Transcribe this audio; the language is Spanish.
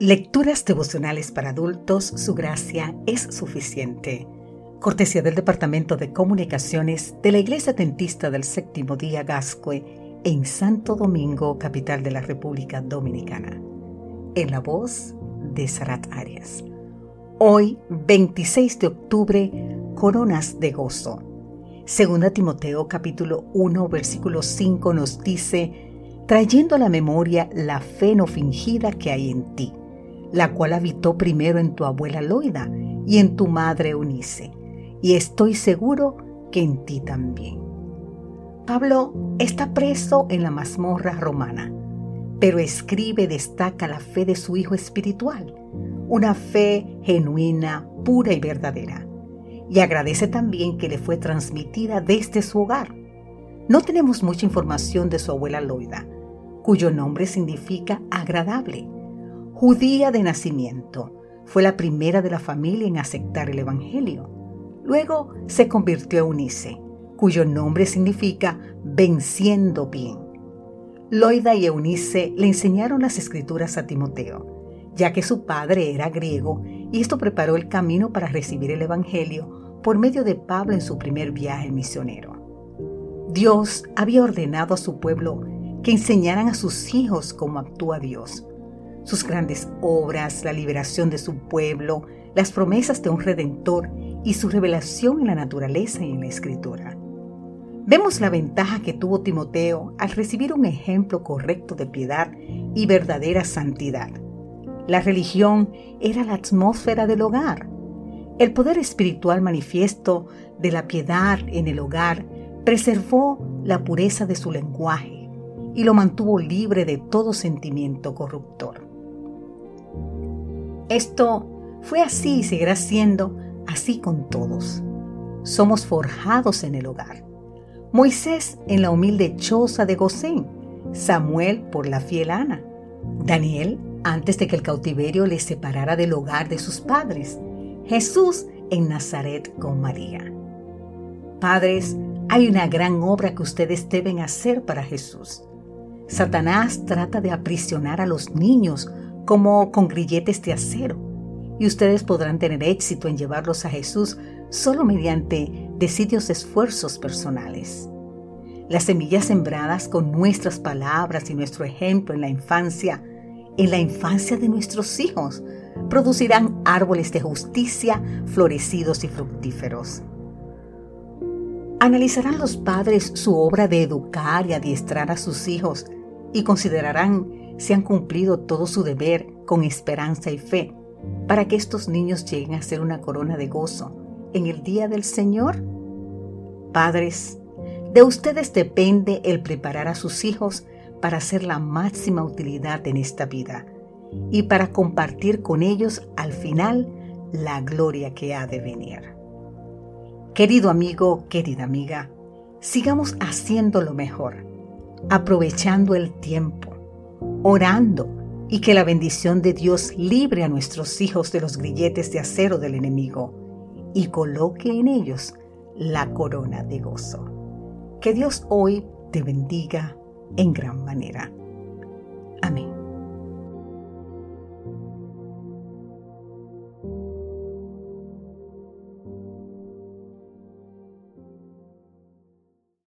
Lecturas devocionales para adultos, su gracia es suficiente. Cortesía del Departamento de Comunicaciones de la Iglesia Dentista del Séptimo Día Gascue en Santo Domingo, capital de la República Dominicana. En la voz de Sarat Arias. Hoy, 26 de octubre, coronas de gozo. Segunda Timoteo capítulo 1 versículo 5 nos dice, trayendo a la memoria la fe no fingida que hay en ti la cual habitó primero en tu abuela Loida y en tu madre Eunice, y estoy seguro que en ti también. Pablo está preso en la mazmorra romana, pero escribe y destaca la fe de su hijo espiritual, una fe genuina, pura y verdadera, y agradece también que le fue transmitida desde su hogar. No tenemos mucha información de su abuela Loida, cuyo nombre significa agradable, judía de nacimiento. Fue la primera de la familia en aceptar el Evangelio. Luego se convirtió a Eunice, cuyo nombre significa venciendo bien. Loida y Eunice le enseñaron las escrituras a Timoteo, ya que su padre era griego y esto preparó el camino para recibir el Evangelio por medio de Pablo en su primer viaje misionero. Dios había ordenado a su pueblo que enseñaran a sus hijos cómo actúa Dios sus grandes obras, la liberación de su pueblo, las promesas de un redentor y su revelación en la naturaleza y en la escritura. Vemos la ventaja que tuvo Timoteo al recibir un ejemplo correcto de piedad y verdadera santidad. La religión era la atmósfera del hogar. El poder espiritual manifiesto de la piedad en el hogar preservó la pureza de su lenguaje y lo mantuvo libre de todo sentimiento corruptor. Esto fue así y seguirá siendo así con todos. Somos forjados en el hogar. Moisés en la humilde choza de Gosén, Samuel por la fiel Ana, Daniel antes de que el cautiverio le separara del hogar de sus padres, Jesús en Nazaret con María. Padres, hay una gran obra que ustedes deben hacer para Jesús. Satanás trata de aprisionar a los niños como con grilletes de acero, y ustedes podrán tener éxito en llevarlos a Jesús solo mediante decidios esfuerzos personales. Las semillas sembradas con nuestras palabras y nuestro ejemplo en la infancia, en la infancia de nuestros hijos, producirán árboles de justicia florecidos y fructíferos. Analizarán los padres su obra de educar y adiestrar a sus hijos y considerarán se han cumplido todo su deber con esperanza y fe para que estos niños lleguen a ser una corona de gozo en el día del Señor? Padres, de ustedes depende el preparar a sus hijos para hacer la máxima utilidad en esta vida y para compartir con ellos al final la gloria que ha de venir. Querido amigo, querida amiga, sigamos haciendo lo mejor, aprovechando el tiempo orando y que la bendición de Dios libre a nuestros hijos de los grilletes de acero del enemigo y coloque en ellos la corona de gozo. Que Dios hoy te bendiga en gran manera.